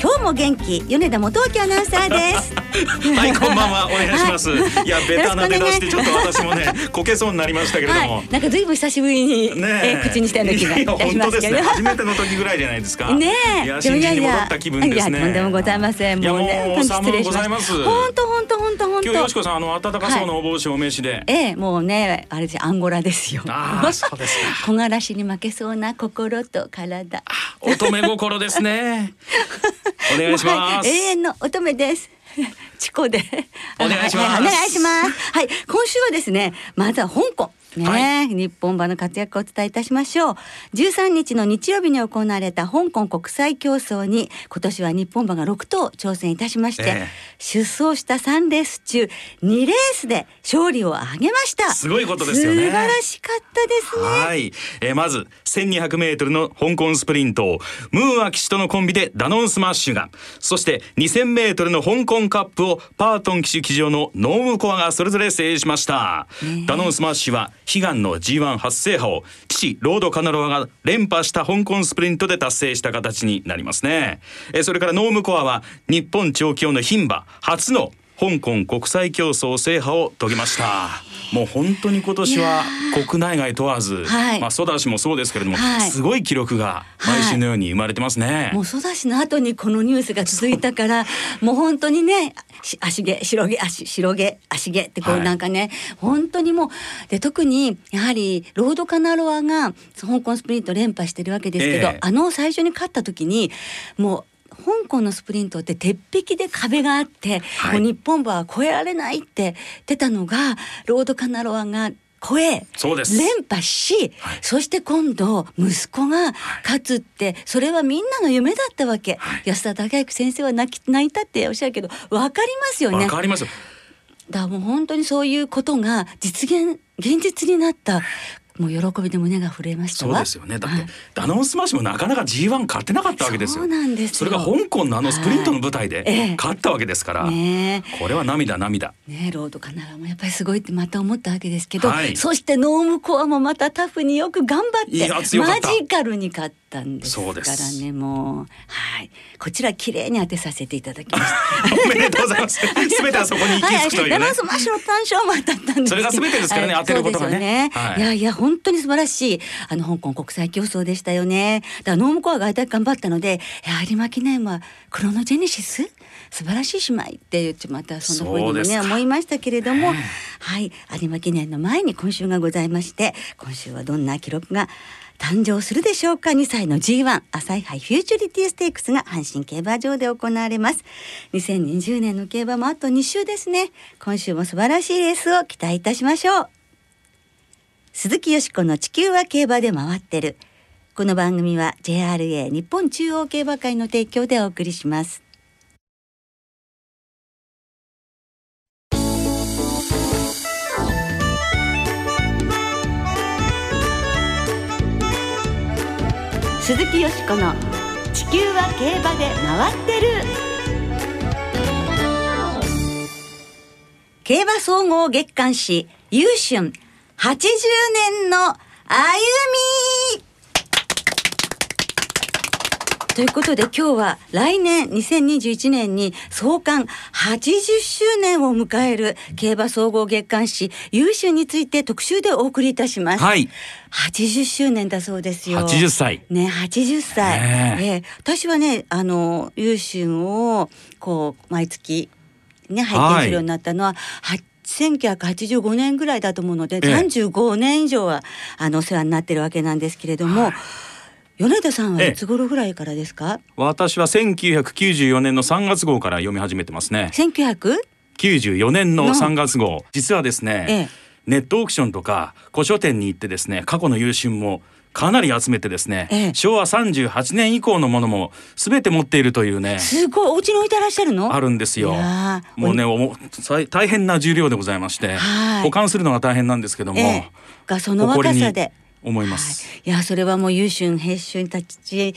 今日も元気。米田元明アナウンサーです。はいこんばんは。お願いします、はい、いやベタな出だしでちょっと私もね こけそうになりましたけれども、はい、なんかずいぶん久しぶりに、ね、え。口にしたような気がいたします。けど、ね、初めての時ぐらいじゃないですか。ねいや新人に戻った気分ですね。とんでもございません。もうね失礼します。本当本当本当本当。今日よしこさんあの暖かそうなお帽子お召しで、はい、ええもうねあれです。アンゴラですよ。あそうですか。木枯らしに負けそうな心と体。乙女心ですね お願いします、永遠の乙女です。チコで。お願いします、お願いします。はい今週はですねまずは香港ね、はい、日本馬の活躍をお伝えいたしましょう。13日の日曜日に行われた香港国際競争に今年は日本馬が6頭挑戦いたしまして、えー、出走した3レース中2レースで勝利を挙げました。すごいことですよね。素晴らしかったですね。はい、えー、まず1200メートルの香港スプリントをムーア騎手とのコンビでダノンスマッシュがそして2000メートルの香港カップをパートン騎手騎乗のノームコアがそれぞれ制しました、ダノンスマッシュは悲願の G1 初制覇を父ロードカナロアが連覇した香港スプリントで達成した形になりますね。えそれからノームコアは日本調教馬の牝馬初の香港国際競走制覇を遂げました。もう本当に今年は国内外問わず、はい、まあソダシもそうですけれども、はい、すごい記録が毎週のように生まれてますね、はい、もうソダシの後にこのニュースが続いたからもう本当にね足毛白毛足白毛足毛ってこうなんかね、はい、本当にもうで特にやはりロードカナロアが香港スプリント連覇してるわけですけど、えー、あの最初に勝った時にもう香港のスプリントって鉄壁で壁があって、はい、もう日本馬は越えられないって出たのがロードカナロアが超え連覇し、はい、そして今度息子が勝つって、それはみんなの夢だったわけ、はい、安田隆行先生は泣き泣いたっておっしゃるけど分かりますよね。分かりますだからもう本当にそういうことが実現現実になったもう喜びで胸が震えましたそうですよね。だって、はい、ダノンスマッシュもなかなか G1 勝てなかったわけですよ。そうなんですそれが香港のあのスプリントの舞台で勝ったわけですから、はいね、これは涙涙。ねロードカナロアもやっぱりすごいってまた思ったわけですけど、はい、そしてノームコアもまたタフによく頑張ってマジカルに勝ったんですからねもう。はい。こちら綺麗に当てさせていただきました。おめでとうございます。すべてはそこに行き着くというね、はい、ダノンスマッシュの単勝も当たったんですそれがすべてですからね、当てることがね、ね、い。やいや本当に素晴らしいあの香港国際競走でしたよね。だからノームコアがあれだけ頑張ったので有馬記念はクロノジェネシス？素晴らしい姉妹って言ってまたそのふうにもね思いましたけれども、はい。有馬記念の前に今週がございまして今週はどんな記録が誕生するでしょうか？2歳の G1 朝日杯フューチュリティステークスが阪神競馬場で行われます。2020年の競馬もあと2週ですね。今週も素晴らしいレースを期待いたしましょう鈴木よしこの地球は競馬で回ってる。この番組は JRA 日本中央競馬会の提供でお送りします。鈴木よしこの地球は競馬で回ってる。競馬総合月刊誌優春80年の歩みということで今日は来年2021年に創刊80周年を迎える競馬総合月刊誌優秀について特集でお送りいたします。はい。80周年だそうですよ。80歳。ね、80歳。えー、私はね、あの優秀をこう毎月ね拝見するようになったのは、はい、1985年ぐらいだと思うので、ええ、35年以上はあのお世話になってるわけなんですけれども、はい、米田さんはいつ頃ぐらいからですか、私は1994年の3月号から読み始めてますね。1994年の3月号。実はですね、ネットオークションとか古書店に行ってですね過去の優秀もかなり集めてですね、ええ。昭和38年以降のものも全て持っているというねすごい。お家に置いてらっしゃるの？あるんですよ。もうねお大変な重量でございまして、はい。保管するのが大変なんですけども、ええ。がその若さで。思います、はい、いやそれはもう優秀編集に立ち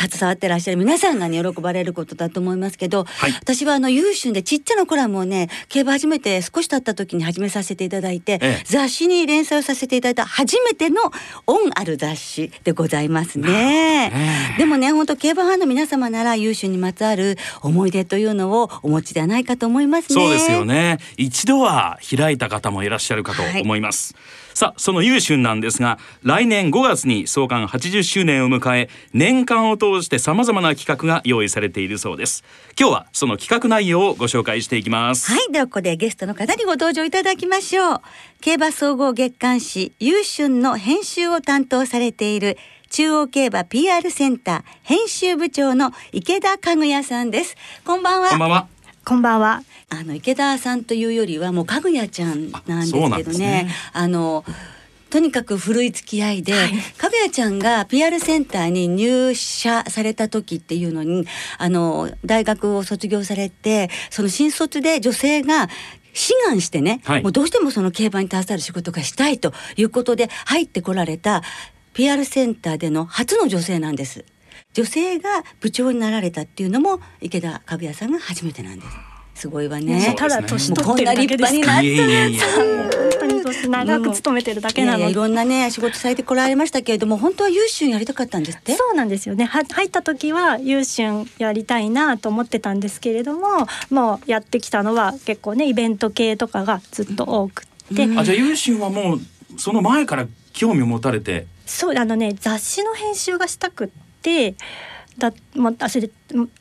携わってらっしゃる皆さんがね喜ばれることだと思いますけど、はい。私はあの優秀でちっちゃなコラムをね競馬始めて少し経った時に始めさせていただいて、ええ。雑誌に連載をさせていただいた初めての恩ある雑誌でございますね。ねでもね本当競馬ファンの皆様なら優秀にまつわる思い出というのをお持ちではないかと思いますね。そうですよね。一度は開いた方もいらっしゃるかと思います、さあその優秀なんですが来年5月に創刊80周年を迎え年間を通して様々な企画が用意されているそうです今日はその企画内容をご紹介していきますはい、ではここでゲストの方にご登場いただきましょう。競馬総合月刊誌優春の編集を担当されている中央競馬 PR センター編集部長の池田家具屋さんです。こんばんは。こんばんはこんばんは。あの池田さんというよりはもうかぐやちゃんなんですけどねねあのとにかく古い付き合いで、かぐやちゃんが PR センターに入社された時っていうのにあの大学を卒業されてその新卒で女性が志願してね、はいもうどうしてもその競馬に携わる仕事がしたいということで入ってこられた PR センターでの初の女性なんです。女性が部長になられたっていうのも池田かぐやさんが初めてなんです。すごいわね。ただ年取ってるだけですかもうこんな立派になっいえいえいえ。本当にそう長く勤めてるだけなので。いろんなね仕事されてこられましたけれども本当は優秀やりたかったんですって？そうなんですよね。は入った時は優春やりたいなと思ってたんですけれども、もうやってきたのは結構ねイベント系とかがずっと多くって、うん。あじゃあ優秀はもうその前から興味を持たれて？そうあのね雑誌の編集がしたくって、だもうあそれで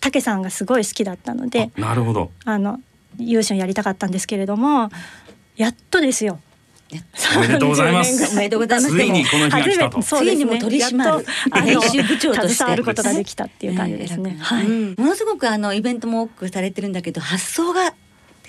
武さんがすごい好きだったので、あなるほど。あの優春やりたかったんですけれども、やっとですよ。おめでとうございます。30年ぐらおめでとうございます。ついにこの日が来たと。ついにも取り締まる編集部長として。携わることができたっていう感じですね。ええはい。うん。ものすごくあのイベントも多くされてるんだけど発想が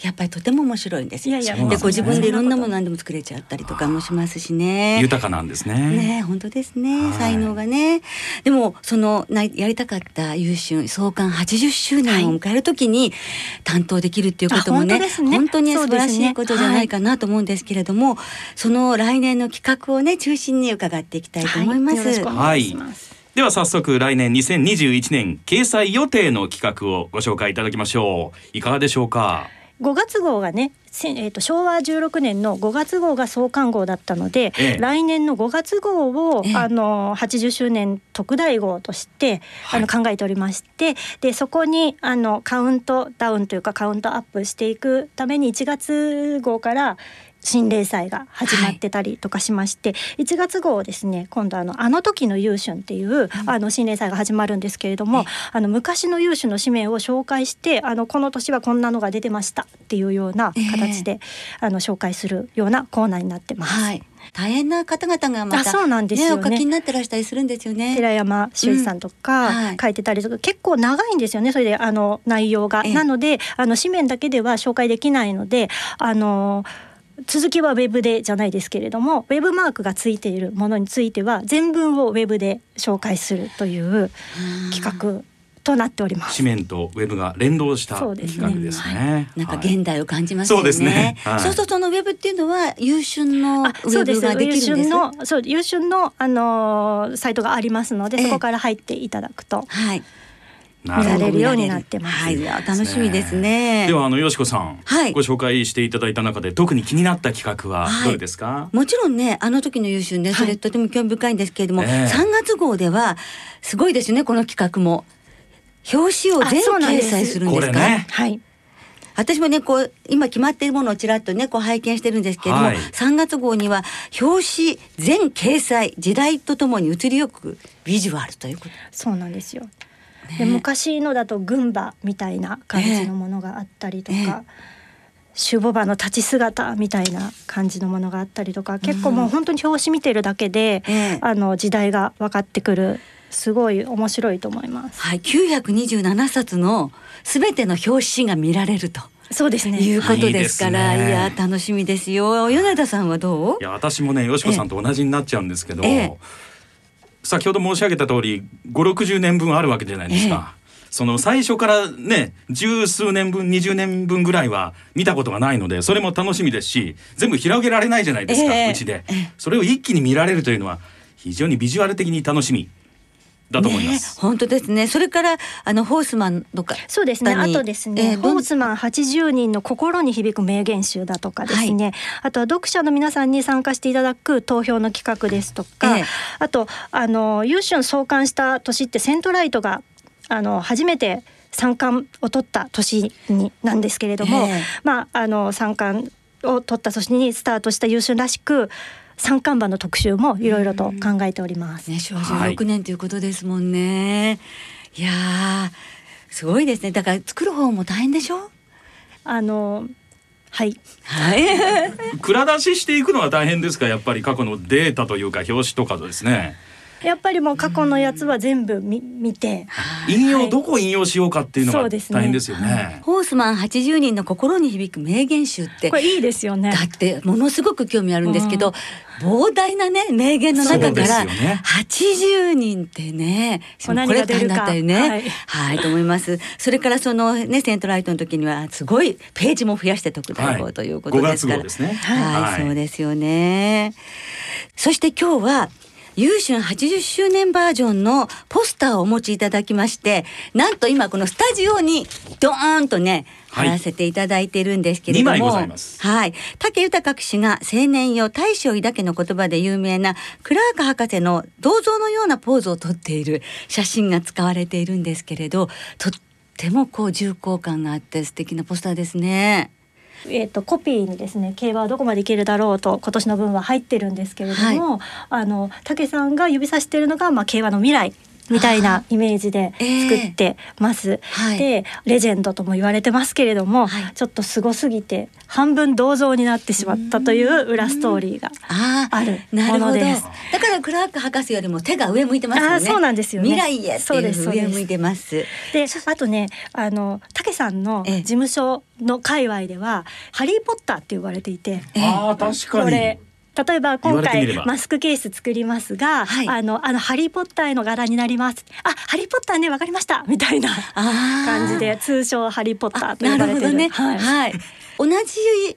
やっぱりとても面白いんですよ。いやいやでご自分でいろんなもの何でも作れちゃったりとかもしますしね。豊かなんですね。ねえ本当ですね、はい。才能がね。でもそのなやりたかった優秀創刊80周年を迎えるときに担当できるっていうこともね,、あ本当に素晴らしそうですねいことじゃないかなと思うんですけれども、その来年の企画をね中心に伺っていきたいと思います。はい。では早速来年2021年掲載予定の企画をご紹介いただきましょう。いかがでしょうか？5月号がね、せえー、と昭和16年の5月号が創刊号だったので、ええ。来年の5月号を、ええ。あの80周年特大号として、あの考えておりましてでそこにあのカウントダウンというかカウントアップしていくために1月号から新連載が始まってたりとかしまして、1月号ですね今度あの「あの時の優春」っていう、あの新連載が始まるんですけれども、あの昔の優秀の紙面を紹介してあのこの年はこんなのが出てましたっていうような形で、あの紹介するようなコーナーになってます。はい、大変な方々がまたあそうなんですよね。お書きになってらしたりするんですよね。寺山修司さんとうん。かはい。書いてたりとか、結構長いんですよね。それであの内容が。ええ。なのであの紙面だけでは紹介できないのであの続きはウェブでじゃないですけれどもウェブマークがついているものについては全文をウェブで紹介するという企画となっております。紙面とウェブが連動したそうですね。企画ですね。なんかはい。現代を感じますよね。そうですね。はい。そうするとそのウェブっていうのは優秀のウあェそうです。ブができるんです？優秀のそう優秀のあのーサイトがありますので、ええ。そこから入っていただくと。はい。見られるようになってます。はい、楽しみですね。ではあのよしこさん、はい。ご紹介していただいた中で特に気になった企画ははい。どれですか、もちろんねあの時の優秀ねそれとても興味深いんですけれども、ええ。3月号ではすごいですねこの企画も。表紙を全あそうなんです。掲載するんですか？これね。はい。私もねこう今決まっているものをちらっとねこう拝見してるんですけれども、はい。3月号には表紙全掲載時代とともに移りゆくビジュアルということ。そうなんですよ。で昔のだと群馬みたいな感じのものがあったりとか、ええシュボバの立ち姿みたいな感じのものがあったりとか結構もう本当に表紙見てるだけで、ええ。あの時代が分かってくるすごい面白いと思います。はい927冊のすべての表紙が見られると。そうですね。いうことですから、い。いね。いや楽しみですよ。米田さんはどう？いや私もねよしこさんと同じになっちゃうんですけど、ええ先ほど申し上げた通り560年分あるわけじゃないですか。その最初からね十数年分20年分ぐらいは見たことがないのでそれも楽しみですし全部広げられないじゃないですか、ええ。うちで。それを一気に見られるというのは非常にビジュアル的に楽しみだと思います。ね本当ですね。それからあのホースマンとかそうですね。あとですね、えーホースマン80人の心に響く名言集だとかですね、あとは読者の皆さんに参加していただく投票の企画ですとか、ええあとあの優春創刊した年ってセントライトがあの初めて三冠を取った年になんですけれども、ええまああの三冠を取った年にスタートした優春らしく三冠馬の特集もいろいろと考えております。ね昭和16年ということですもんね。い、やーすごいですね。だから作る方も大変でしょ？あのはい。はい。蔵出ししていくのは大変ですか？やっぱり過去のデータというか表紙とかですねやっぱりもう過去のやつは全部見見て、引用どこを引用しようかっていうのがそうですね。大変ですよね。ホースマン80人の心に響く名言集って。これいいですよね。だ。ってものすごく興味あるんですけど、膨大なね名言の中からよね。80人ってねこ何れ大変だったよね。はい。はい、と思います。それからそのねセントライトの時にはすごいページも増やして特大号ということですから、5月号ですね。はい、はい。そうですよね。そして今日は優春80周年バージョンのポスターをお持ちいただきましてなんと今このスタジオにドーンとねはい貼らせていただいてるんですけれども、はい。武豊騎士が青年よ大将抱けの言葉で有名なクラーク博士の銅像のようなポーズをとっている写真が使われているんですけれど、とってもこう重厚感があって素敵なポスターですね。えっ、とコピーにですね競馬はどこまでいけるだろうと今年の分は入ってるんですけれども、あの武さんが指さしているのがまあ競馬の未来みたいなイメージで作ってます。はい。でレジェンドとも言われてますけれども、はい。ちょっとすごすぎて半分銅像になってしまったという裏ストーリーがああ、あるなるほど。ものですだからクラーク博士よりも手が上向いてますよね。あーそうなんですよね。未来へってそういうですそうです。上向いてます。であとねあの武さんのええ。事務所の界隈では「ハリー・ポッター」って言われていて。ああ確かに。これ例えば今回マスクケース作りますが、はいあのあのハリーポッターへの柄になります。あ、ハリーポッターねわかりました みたいな感じで通称ハリーポッタあーと呼ばれてる。なるほどね。はい。はい。同じ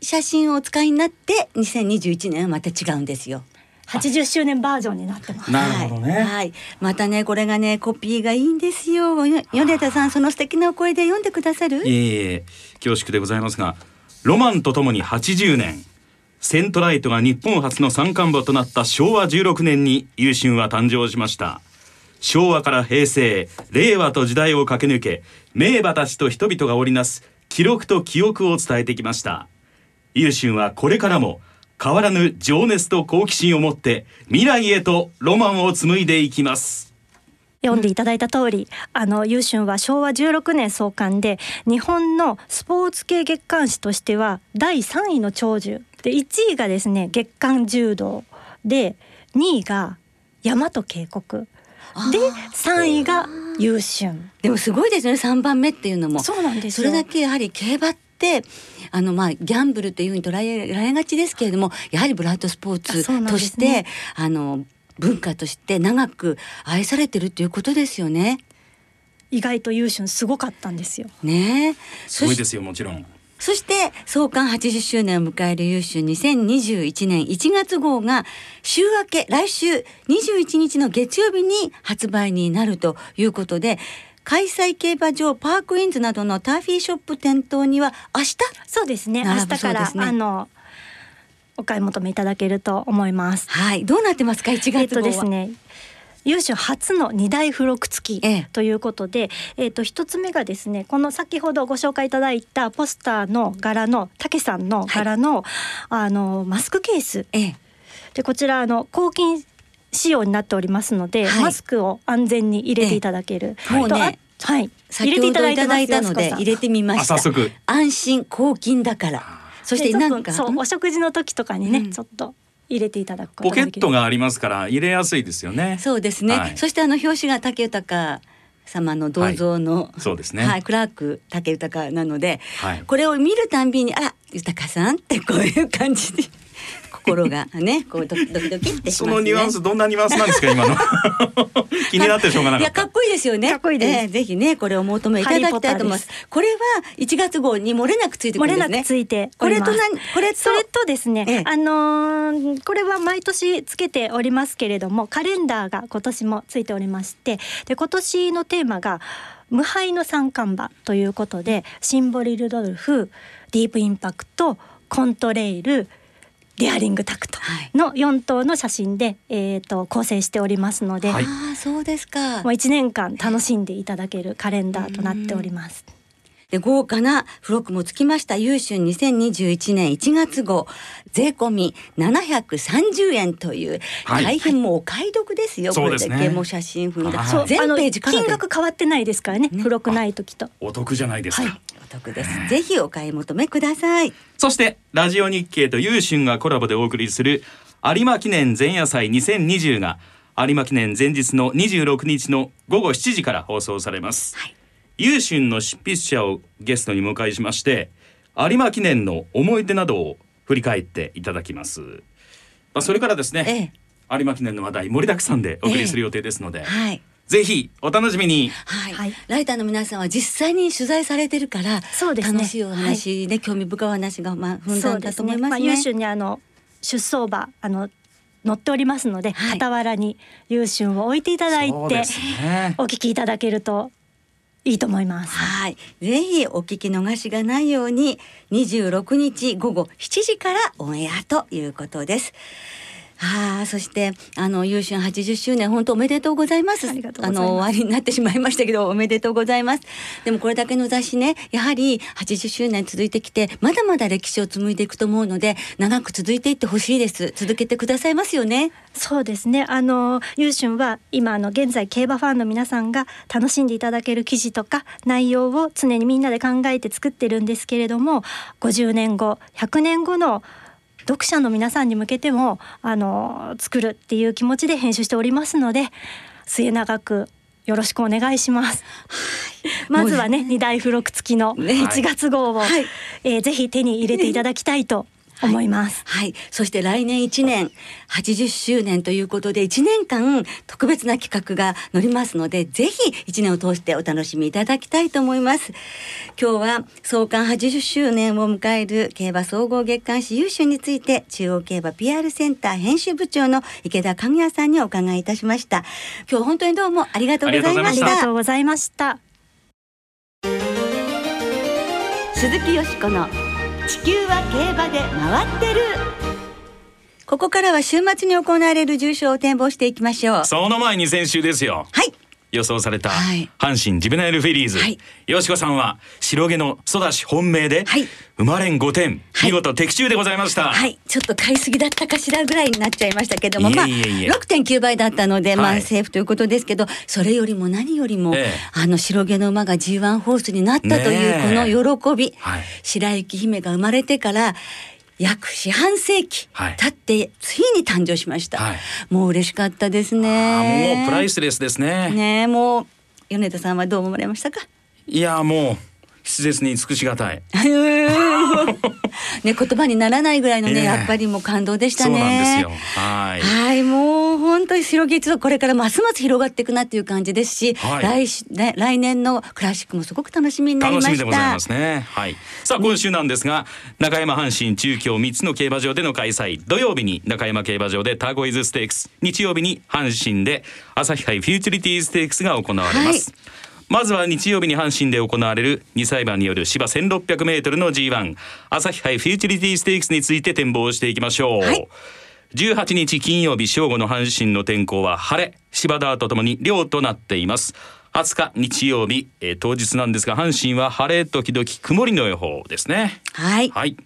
写真をお使いになって2021年はまた違うんですよ。80周年バージョンになってます。なるほどねはい、はいまたねこれがねコピーがいいんですよ。よ米田さんその素敵なお声で読んでくださる？いえいえ恐縮でございますがロマンとともに80年セントライトが日本初の三冠馬となった昭和16年に優春は誕生しました。昭和から平成令和と時代を駆け抜け名馬たちと人々が織りなす記録と記憶を伝えてきました。優春はこれからも変わらぬ情熱と好奇心を持って未来へとロマンを紡いでいきます。読んでいただいた通り、あの優春は昭和16年創刊で日本のスポーツ系月刊誌としては第3位の長寿。で1位がですね月刊柔道。で2位が大和渓谷。で3位が優春。でもすごいですね3番目っていうのも。そうなんですそよれだけやはり競馬ってあのまあギャンブルというふうに捉えられがちですけれどもやはりブラッドスポーツとして、ねあの文化として長く愛されてるっていうことですよね。意外と優春すごかったんですよ。ね。すごいですよもちろんそして創刊80周年を迎える優秀2021年1月号が週明け来週21日の月曜日に発売になるということで開催競馬場パークインズなどのターフィーショップ店頭には明日そうですね。明日から、ねあのお買い求めいただけると思います。はい。どうなってますか？1月号は、えっとですね優秀初の二大付録付ええ。きということで、えっと一つ目がですねこの先ほどご紹介いただいたポスターの柄の武さんの柄の、あのマスクケース。ええ。でこちらあの抗菌仕様になっておりますので、はい。マスクを安全に入れていただける、ええ。もうねとあはい。先ほどいただいたの入れていただいてますよで入れてみました。あ早速。安心抗菌だから。そしてなんか。そうお食事の時とかにね、うん。ちょっと入れていただくポケットがありますから入れやすいですよね。そうですね、はい。そしてあの表紙が竹豊様の銅像の、そうですね。はい、クラーク竹豊なので、はい。これを見るたんびにあら豊さんってこういう感じで心がねこうドキドキってしますね。そのニュアンスどんなニュアンスなんですか今の 気になってしょうがなかったいやかっこいいですよね。かっこいいですええぜひねこれをお求めいただきたいと思います。これは1月号に漏れなくついてく漏るんですね。れなくついてこれと何これとそれとですね、ええあのーこれは毎年つけておりますけれどもカレンダーが今年もついておりましてで今年のテーマが無敗の三冠馬ということでシンボリルドルフディープインパクトコントレイルデアリングタクトの4頭の写真で、えー、と構成しておりますので、はい。ああそうですか。もう。1年間楽しんでいただけるカレンダーとなっております。で豪華な付録もつきました。優春2021年1月号。税込み730円という、はい。大変もうお買い得ですよ、そうですね。これだけもう写真ふんだ、全ページから金額変わってないですからね。ね。付録ない時と。お得じゃないですか、はいお得です。ぜひお買い求めください。そしてラジオ日経と優春がコラボでお送りする有馬記念前夜祭2020が有馬記念前日の26日の午後7時から放送されます、はい。優春の執筆者をゲストに迎えしまして有馬記念の思い出などを振り返っていただきます。まあそれからですね、え有馬記念の話題盛りだくさんでお送りする予定ですので、え。はいぜひお楽しみに。はい、はい。ライターの皆さんは実際に取材されてるからそうですね。楽しいお話ね、興味深いお話がまあふんだんだと思いますね。優秀にあの出走馬あの載っておりますので、はい。傍らに優秀を置いていただいてね。お聞きいただけるといいと思います。はい、ぜひお聞き逃しがないように26日午後7時からオンエアということです。はあ、そしてあの優秀80周年本当おめでとうございます。ありがとうございますの終わりになってしまいましたけどおめでとうございます。でもこれだけの雑誌ねやはり80周年続いてきてまだまだ歴史を紡いでいくと思うので長く続いていってほしいです。続けてくださいますよね。そうですね。あの優春は今あの現在競馬ファンの皆さんが楽しんでいただける記事とか内容を常にみんなで考えて作ってるんですけれども、50年後、100年後の読者の皆さんに向けてもあの作るっていう気持ちで編集しておりますので、末永くよろしくお願いします。まずはね、二大付録付きのね。1月号を、はい。えーぜひ手に入れていただきたいと思います。はい。そして来年1年、80周年ということで、1年間特別な企画が乗りますので、ぜひ1年を通してお楽しみいただきたいと思います。今日は創刊80周年を迎える競馬総合月刊誌優秀について、中央競馬 PR センター編集部長の池田かぐやさんにお伺いいたしました。今日本当にどうもありがとうございましありがとた。うございました。鈴木よしこの地球は競馬で回ってる。ここからは週末に行われる重賞を展望していきましょう。その前に先週ですよはい。予想されたはい。阪神ジブナイルフィリーズ、はい。よしこさんは白毛のソダシ本命で、はい。生まれん5点、はい。見事的中でございました、はい、ちょっと買いすぎだったかしらぐらいになっちゃいましたけども、まあいえいえ。いえ6.9倍だったので、まはい。あセーフということですけど、それよりも何よりも、ええ。あの白毛の馬が G1 ホースになったというこの喜び、はい。白雪姫が生まれてから。約四半世紀はい。経ってついに誕生しました、はい。もう嬉しかったですね。もうプライスレスですね。ねえもう米田さんはどう思われましたか？いやもう筆舌に尽くしがたい ね言葉にならないぐらいのね、ええやっぱりもう感動でしたねそうなんですよはいはい、もう本当に白毛一族これからますます広がっていくなっていう感じですし、はい来しね来年のクラシックもすごく楽しみになりました。楽しみでございますね。はい。さあ今週なんですが、中山阪神中京3つの競馬場での開催。土曜日に中山競馬場でターゴイズステークス、日曜日に阪神で朝日杯フューチュリティステークスが行われます。まずは日曜日に阪神で行われる2歳馬による芝 1600m の G1 朝日杯フューチュリティステークスについて展望していきましょう。はい。18日金曜日正午の阪神の天候は晴れ芝ダーとともに涼となっています。20日日曜日、えー当日なんですが阪神は晴れ時々曇りの予報ですね。はい、はい。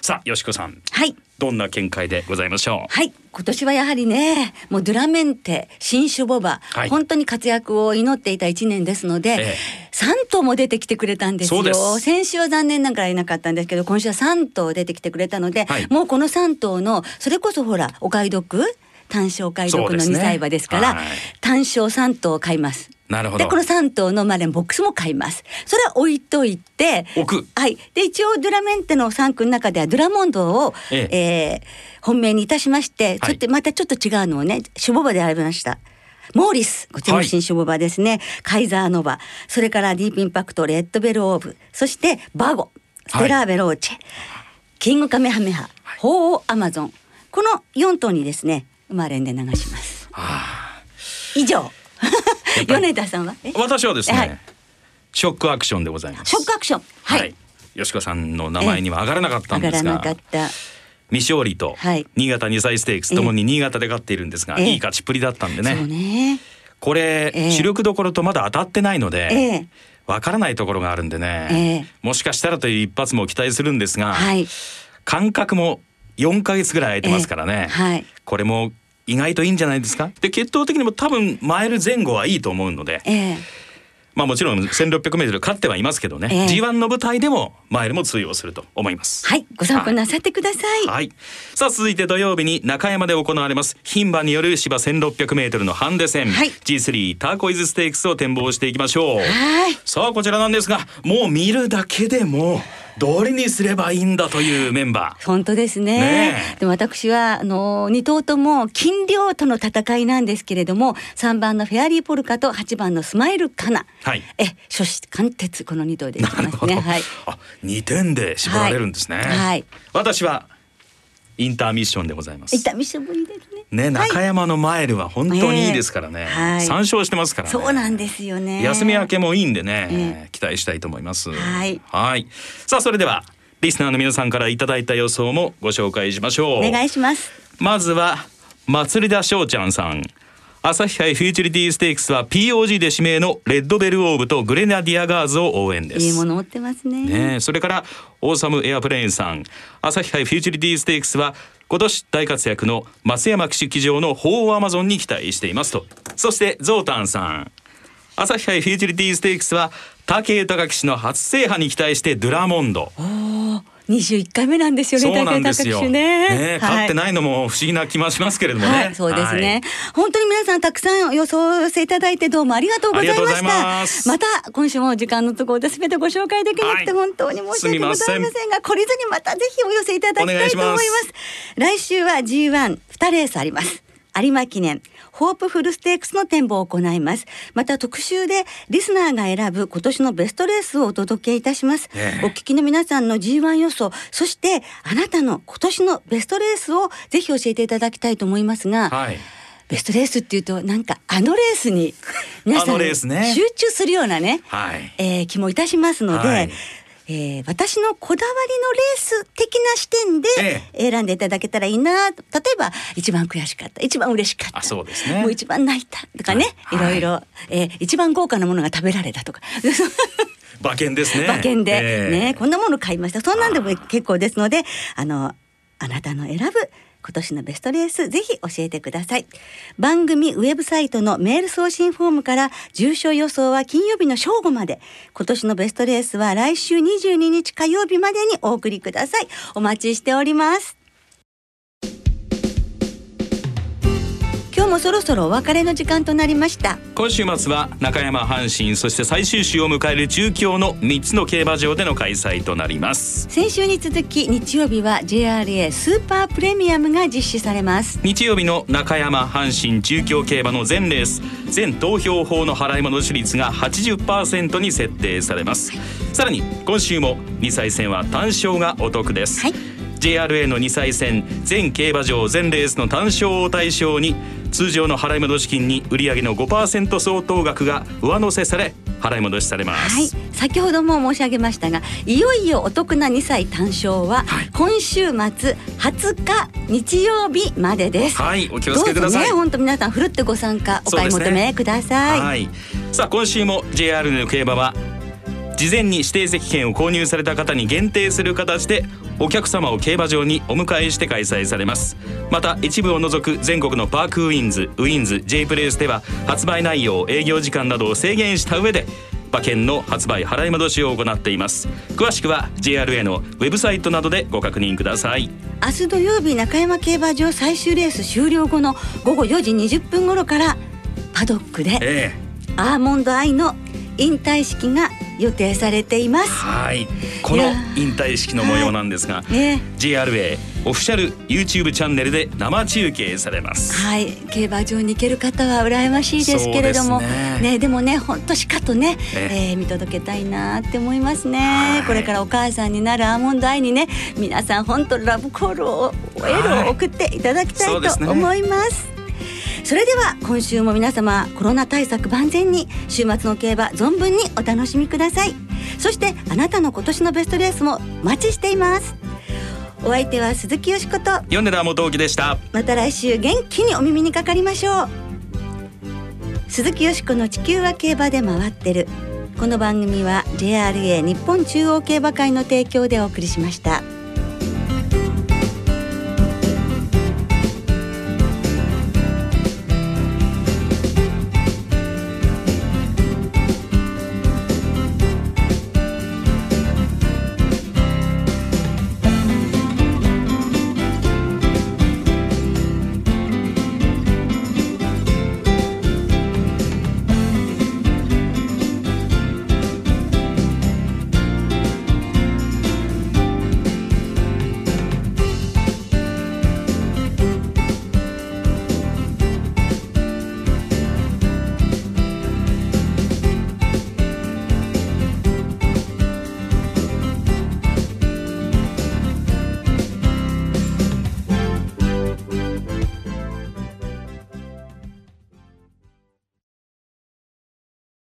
さあよしこさん。はい、どんな見解でございましょう？はい、今年はやはりね、もうドゥラメンテ、新種ボバ、はい。本当に活躍を祈っていた一年ですので、ええ。3頭も出てきてくれたんですよ。先週は残念ながらいなかったんですけど、今週は3頭出てきてくれたので、はい。もうこの3頭の、それこそほら、お買い得？単勝お買い得の2そうですね。歳馬ですから、はい。単勝3頭買います。なるほど。でこの3頭の馬連ボックスも買います。それは置いといて置く。はい。で一応ドゥラメンテの産駒の中ではドゥラモンドを、ええ。えー本命にいたしまして、はい。ちょっとまたちょっと違うのをね種牡馬で選びました。モーリス。こちらも新種牡馬ですね、カイザーノバ。それからディープインパクトレッドベルオーブ。そしてバゴ。ステラーベローチェ、キングカメハメハ。鳳凰アマゾン。この4頭にですね生まれんで流します。以上米田さんは？え？私はですね、はい。ショックアクションでございます。ショックアクション。はい、吉川さんの名前には上がらなかったんですが上がらなかった。未勝利とはい。新潟2歳ステークスともに新潟で勝っているんですが、ええ。いい勝ちっぷりだったんでそうね。ねこれ、ええ。主力どころとまだ当たってないので、ええ。わからないところがあるんでね、ええ。もしかしたらという一発も期待するんですが、はい。間隔も4ヶ月ぐらい空いてますからね、ええ。はい。これも意外といいんじゃないですか？で血統的にも多分マイル前後はいいと思うので、ええ。まあもちろん 1600m 勝ってはいますけどね、ええ。G1 の舞台でもマイルも通用すると思います。はいご参考なさってください、はい。さあ続いて土曜日に中山で行われます。牝馬による芝1600メートルのハンデ戦、はい。G3 ターコイズステークスを展望していきましょう。はい。さあこちらなんですが、もう見るだけでもどれにすればいいんだというメンバー。本当ですね。ねえ。でも私はあの2頭とも金量との戦いなんですけれども3番のフェアリーポルカと8番のスマイルカナ、はい。え初子貫徹この2頭でいき。ますね。はい。あ、2点で絞られるんですね。はいはい私はインターミッションでございます。痛みしぶりですねね、中山のマイルは本当にいいですからね。ええはい参照してますからね。そうなんですよね休み明けもいいんでね、え期待したいと思います。はいはいさあそれではリスナーの皆さんからいただいた予想もご紹介しましょう。お願いしますまずは祭田翔ちゃんさん。朝日杯フューチュリティステークスは POG で指名のレッドベルオーブとグレナディアガーズを応援です。いいもの持ってますね。ねえそれからオーサムエアプレーンさん。朝日杯フューチュリティステークスは今年大活躍の松山騎手騎乗のホウオウアマゾンに期待していますと。そしてゾウタンさん。朝日杯フューチュリティステークスは武豊騎手の初制覇に期待してドゥラモンド21回目なんですよねそうなんですよ、ね。勝っていないのも不思議な気もしますけれどもね、はい、そうですね、本当に皆さんたくさん予想を寄せいただいてどうもありがとうございましたまた今週も時間の都合で全てご紹介できなくてはい。本当に申し訳ございませんが、懲りずにまたぜひお寄せいただきたいと思います。来週は G12 レースあります有馬記念ホープフルステークスの展望を行います。また特集でリスナーが選ぶ今年のベストレースをお届けいたします、ねえ。お聞きの皆さんの G1 予想そしてあなたの今年のベストレースをぜひ教えていただきたいと思いますが、はい。ベストレースっていうとなんかあのレースに皆さん集中するようなね、はい。えー気もいたしますので、はいえー私のこだわりのレース的な視点でえ選んでいただけたらいいな。例えば一番悔しかった。一番嬉しかった。あそうですね。もう一番泣いたとかね、はい。い、ろいろ、えー一番豪華なものが食べられたとか。馬券ですね。馬券で、ええ。ねこんなもの買いました。そんなんでも結構ですのであのあなたの選ぶ今年のベストレースぜひ教えてください。番組ウェブサイトのメール送信フォームから重賞予想は金曜日の正午まで。今年のベストレースは来週22日火曜日までにお送りください。お待ちしております。今日もそろそろお別れの時間となりました。今週末は中山阪神そして最終週を迎える中京の3つの競馬場での開催となります。先週に続き日曜日は JRA スーパープレミアムが実施されます。日曜日の中山阪神中京競馬の全レース全投票法の払い戻し率が80%に設定されます。さらに今週も2歳戦は単勝がお得です、はい JRA の2歳戦全競馬場全レースの単勝を対象に通常の払い戻し金に売上の5%相当額が上乗せされ払い戻しされます、はい、先ほども申し上げましたがいよいよお得な2歳単勝ははい。今週末20日日曜日までです。はい。お気をつけください。本当皆さんふるってご参加お買い求めください。はい、さあ今週も JR の競馬は事前に指定席券を購入された方に限定する形でお客様を競馬場にお迎えして開催されます。また一部を除く全国のパークウィンズウィンズ J プレイスでは発売内容営業時間などを制限した上で馬券の発売払い戻しを行っています。詳しくは JRA のウェブサイトなどでご確認ください。明日土曜日中山競馬場最終レース終了後の午後4時20分頃からパドックでえ。アーモンドアイの引退式が予定されています。はい。この引退式の模様なんですが、ね。JRA オフィシャル YouTube チャンネルで生中継されます。はい。競馬場に行ける方は羨ましいですけれども。そうですね。でもね本当しかとね、ええ。ー見届けたいなって思いますね、はい。これからお母さんになるアーモンドアイにね皆さん本当ラブコールをエールを送っていただきたいと思います、それでは今週も皆様コロナ対策万全に週末の競馬存分にお楽しみください。そしてあなたの今年のベストレースもお待ちしています。お相手は鈴木よしこと米田元樹でした。また来週元気にお耳にかかりましょう。鈴木よしこの地球は競馬で回ってる。この番組は JRA 日本中央競馬会の提供でお送りしました。